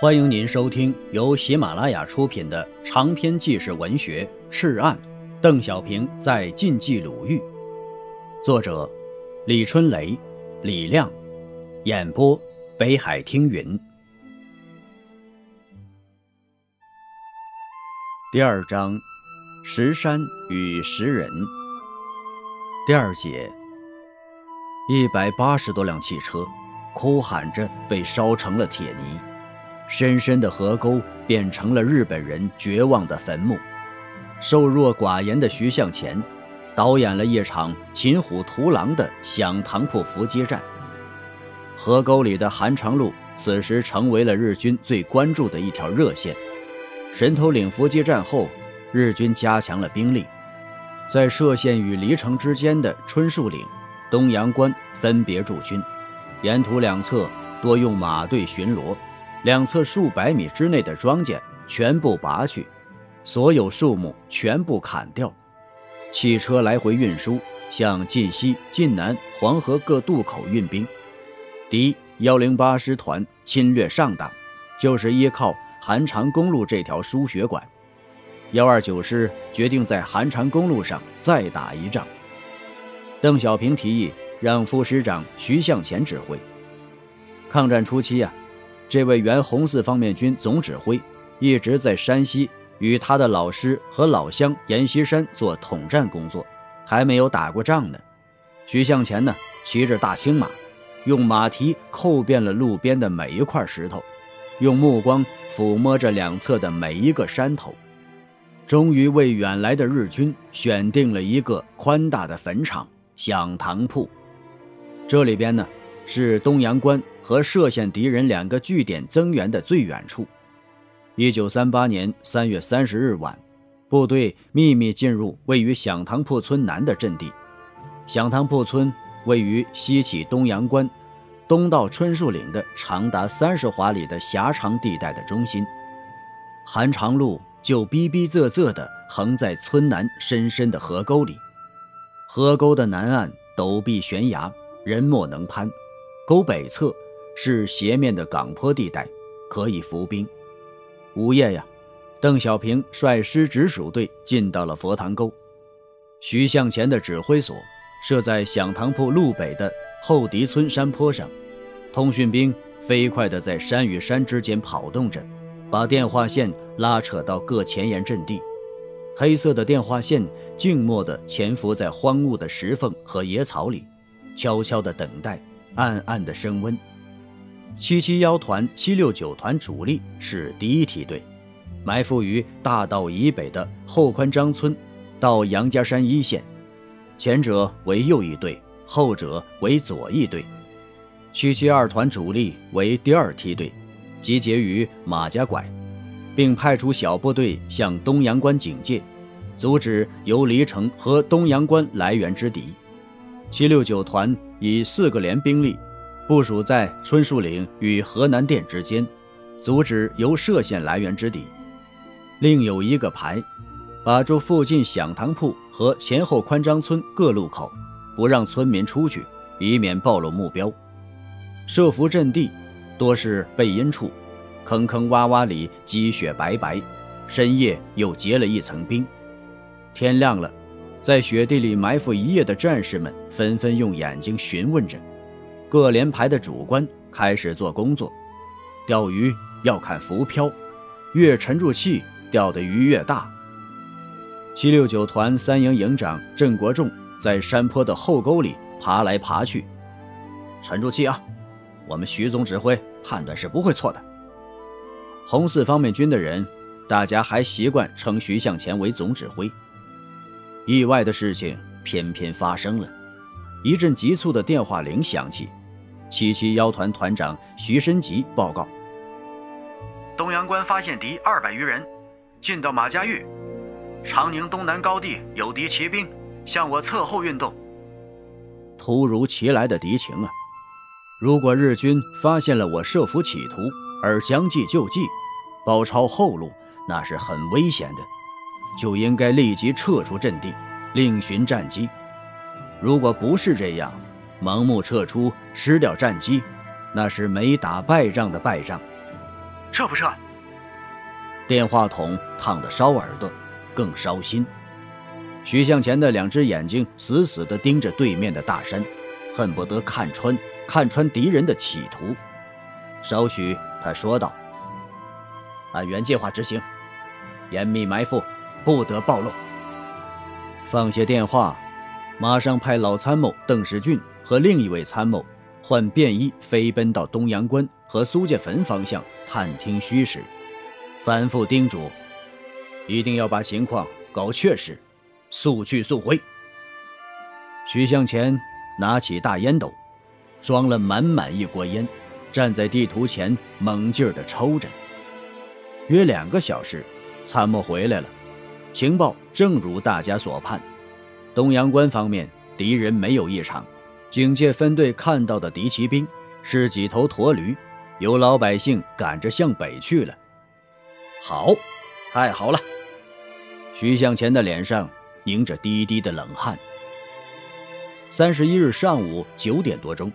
欢迎您收听由喜马拉雅出品的长篇纪实文学《赤案》，邓小平在晋冀鲁豫，作者李春雷、李亮，演播北海听云。第二章：石山与石人。第二节：一百八十多辆汽车，哭喊着被烧成了铁泥。深深的河沟变成了日本人绝望的坟墓。瘦弱寡言的徐向前，导演了一场擒虎屠狼的响堂铺伏击战。河沟里的韩长路此时成为了日军最关注的一条热线。神头岭伏击战后，日军加强了兵力，在歙县与黎城之间的春树岭、东阳关分别驻军，沿途两侧多用马队巡逻。两侧数百米之内的庄稼全部拔去，所有树木全部砍掉，汽车来回运输，向晋西、晋南、黄河各渡口运兵。敌幺零八师团侵略上党，就是依靠韩长公路这条输血管。幺二九师决定在韩长公路上再打一仗。邓小平提议让副师长徐向前指挥。抗战初期呀。这位原红四方面军总指挥一直在山西与他的老师和老乡阎锡山做统战工作，还没有打过仗呢。徐向前呢，骑着大青马，用马蹄叩遍了路边的每一块石头，用目光抚摸着两侧的每一个山头，终于为远来的日军选定了一个宽大的坟场——响堂铺。这里边呢。是东阳关和歙县敌人两个据点增援的最远处。一九三八年三月三十日晚，部队秘密进入位于响堂铺村南的阵地。响堂铺村位于西起东阳关，东到春树岭的长达三十华里的狭长地带的中心。韩长路就逼逼仄仄地横在村南深深的河沟里。河沟的南岸陡壁悬崖，人莫能攀。沟北侧是斜面的岗坡地带，可以伏兵。午夜呀，邓小平率师直属队进到了佛堂沟。徐向前的指挥所设在响堂铺路北的后敌村山坡上，通讯兵飞快地在山与山之间跑动着，把电话线拉扯到各前沿阵地。黑色的电话线静默地潜伏在荒芜的石缝和野草里，悄悄地等待。暗暗的升温。七七幺团、七六九团主力是第一梯队，埋伏于大道以北的后宽张村到杨家山一线，前者为右翼队，后者为左翼队。七七二团主力为第二梯队，集结于马家拐，并派出小部队向东阳关警戒，阻止由黎城和东阳关来源之敌。七六九团。以四个连兵力部署在春树岭与河南店之间，阻止由歙县来源之敌。另有一个排，把住附近响堂铺和前后宽张村各路口，不让村民出去，以免暴露目标。设伏阵地多是背阴处，坑坑洼洼里积雪白白，深夜又结了一层冰。天亮了。在雪地里埋伏一夜的战士们纷纷用眼睛询问着，各连排的主官开始做工作。钓鱼要看浮漂，越沉住气，钓的鱼越大。七六九团三营营长郑国仲在山坡的后沟里爬来爬去。沉住气啊，我们徐总指挥判断是不会错的。红四方面军的人，大家还习惯称徐向前为总指挥。意外的事情偏偏发生了，一阵急促的电话铃响起。七七幺团团长徐申吉报告：东阳关发现敌二百余人，进到马家峪，长宁东南高地有敌骑兵向我侧后运动。突如其来的敌情啊！如果日军发现了我设伏企图而将计就计，包抄后路，那是很危险的。就应该立即撤出阵地，另寻战机。如果不是这样，盲目撤出，失掉战机，那是没打败仗的败仗。撤不撤？电话筒烫得烧耳朵，更烧心。徐向前的两只眼睛死死地盯着对面的大山，恨不得看穿看穿敌人的企图。稍许，他说道：“按原计划执行，严密埋伏，不得暴露。”放下电话，马上派老参谋邓世俊和另一位参谋换便衣飞奔到东阳关和苏家坟方向探听虚实，反复叮嘱：“一定要把情况搞确实。”速去速回。徐向前拿起大烟斗，装了满满一锅烟，站在地图前猛劲儿地抽着。约两个小时，参谋回来了，情报正如大家所盼，东阳关方面敌人没有异常。警戒分队看到的敌骑兵是几头驼驴，有老百姓赶着向北去了。好，太好了！徐向前的脸上。迎着滴滴的冷汗。三十一日上午九点多钟，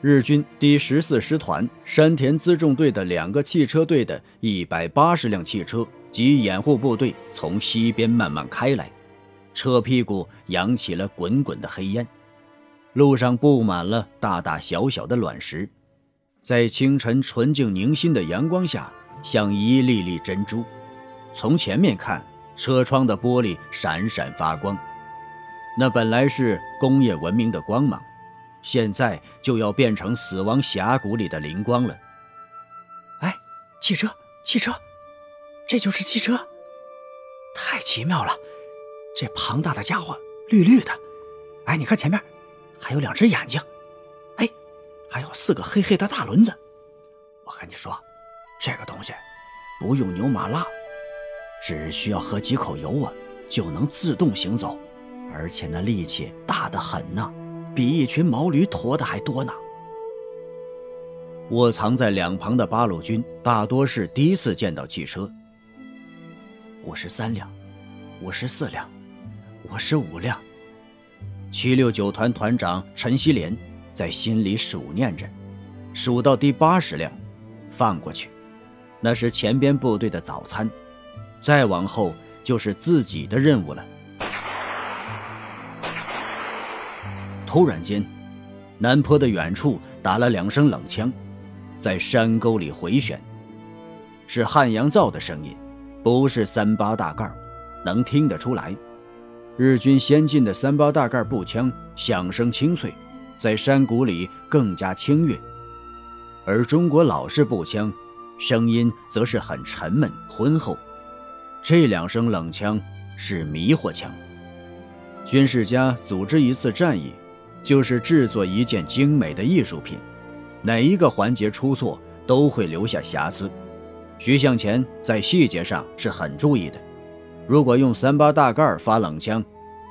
日军第十四师团山田辎重队的两个汽车队的一百八十辆汽车及掩护部队从西边慢慢开来，车屁股扬起了滚滚的黑烟，路上布满了大大小小的卵石，在清晨纯净凝心的阳光下，像一粒粒珍珠。从前面看。车窗的玻璃闪闪发光，那本来是工业文明的光芒，现在就要变成死亡峡谷里的灵光了。哎，汽车，汽车，这就是汽车，太奇妙了！这庞大的家伙，绿绿的。哎，你看前面，还有两只眼睛。哎，还有四个黑黑的大轮子。我跟你说，这个东西不用牛马拉。只需要喝几口油啊，就能自动行走，而且那力气大得很呢，比一群毛驴驮的还多呢。卧藏在两旁的八路军大多是第一次见到汽车。五十三辆，五十四辆，五十五辆。七六九团团长陈锡联在心里数念着，数到第八十辆，放过去，那是前边部队的早餐。再往后就是自己的任务了。突然间，南坡的远处打了两声冷枪，在山沟里回旋，是汉阳造的声音，不是三八大盖，能听得出来。日军先进的三八大盖步枪响声清脆，在山谷里更加清越，而中国老式步枪声音则是很沉闷浑厚。这两声冷枪是迷惑枪。军事家组织一次战役，就是制作一件精美的艺术品，哪一个环节出错都会留下瑕疵。徐向前在细节上是很注意的。如果用三八大盖发冷枪，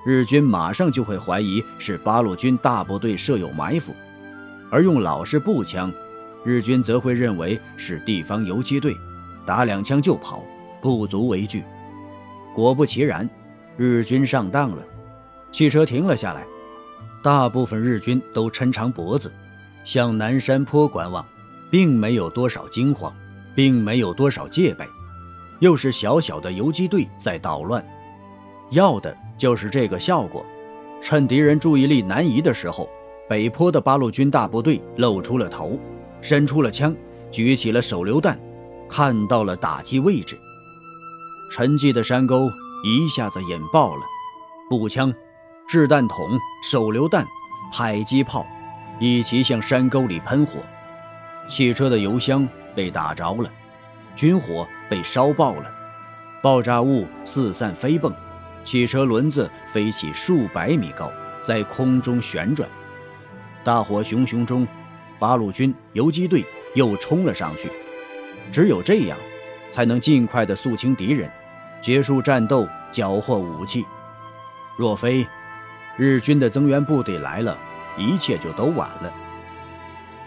日军马上就会怀疑是八路军大部队设有埋伏；而用老式步枪，日军则会认为是地方游击队，打两枪就跑。不足为惧。果不其然，日军上当了。汽车停了下来，大部分日军都抻长脖子，向南山坡观望，并没有多少惊慌，并没有多少戒备。又是小小的游击队在捣乱，要的就是这个效果。趁敌人注意力南移的时候，北坡的八路军大部队露出了头，伸出了枪，举起了手榴弹，看到了打击位置。沉寂的山沟一下子引爆了，步枪、掷弹筒、手榴弹、迫击炮一齐向山沟里喷火，汽车的油箱被打着了，军火被烧爆了，爆炸物四散飞蹦，汽车轮子飞起数百米高，在空中旋转。大火熊熊中，八路军游击队又冲了上去，只有这样，才能尽快的肃清敌人。结束战斗，缴获武器。若非日军的增援部队来了，一切就都晚了。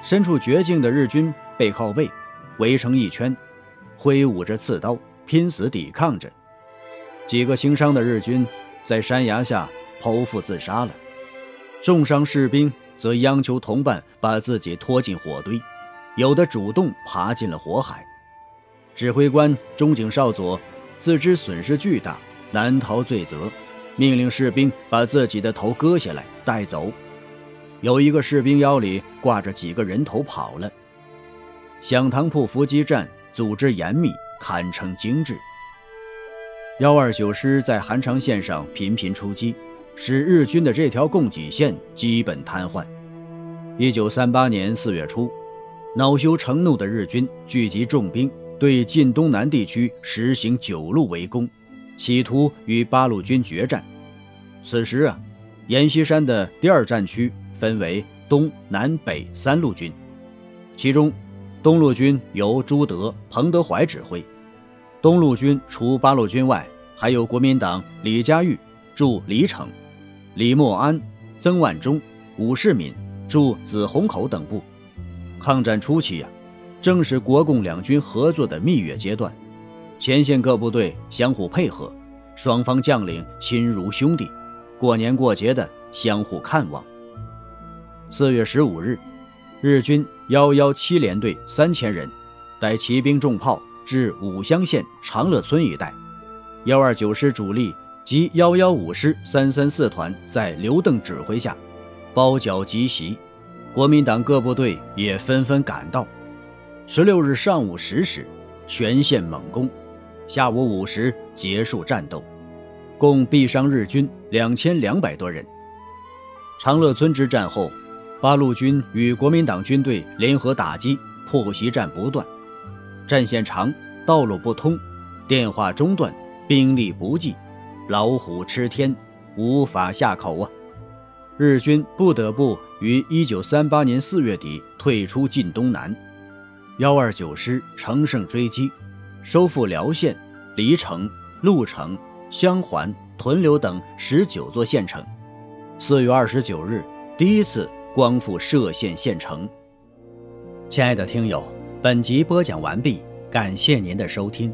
身处绝境的日军背靠背，围成一圈，挥舞着刺刀，拼死抵抗着。几个轻伤的日军在山崖下剖腹自杀了，重伤士兵则央求同伴把自己拖进火堆，有的主动爬进了火海。指挥官中井少佐自知损失巨大，难逃罪责，命令士兵把自己的头割下来带走。有一个士兵腰里挂着几个人头跑了。响堂铺伏击战组织严密，堪称精致。幺二九师在韩长线上频频出击，使日军的这条供给线基本瘫痪。一九三八年四月初，恼羞成怒的日军聚集重兵，对晋东南地区实行九路围攻，企图与八路军决战。此时啊，阎锡山的第二战区分为东南北三路军，其中。东路军由朱德、彭德怀指挥，东路军除八路军外，还有国民党李佳玉驻黎城、李默安、曾万钟、武世敏驻紫虹口等部。抗战初期呀，正是国共两军合作的蜜月阶段，前线各部队相互配合，双方将领亲如兄弟，过年过节的相互看望。四月十五日。日军幺幺七联队三千人，带骑兵重炮至武乡县长乐村一带。幺二九师主力及幺幺五师三三四团在刘邓指挥下，包饺急袭。国民党各部队也纷纷赶到。十六日上午十时，全线猛攻，下午五时结束战斗，共毙伤日军两千两百多人。长乐村之战后。八路军与国民党军队联合打击，破袭战不断，战线长，道路不通，电话中断，兵力不济，老虎吃天，无法下口啊！日军不得不于一九三八年四月底退出晋东南。幺二九师乘胜追击，收复辽县、黎城、鹿城、襄垣、屯留等十九座县城。四月二十九日，第一次。光复歙县县城。亲爱的听友，本集播讲完毕，感谢您的收听。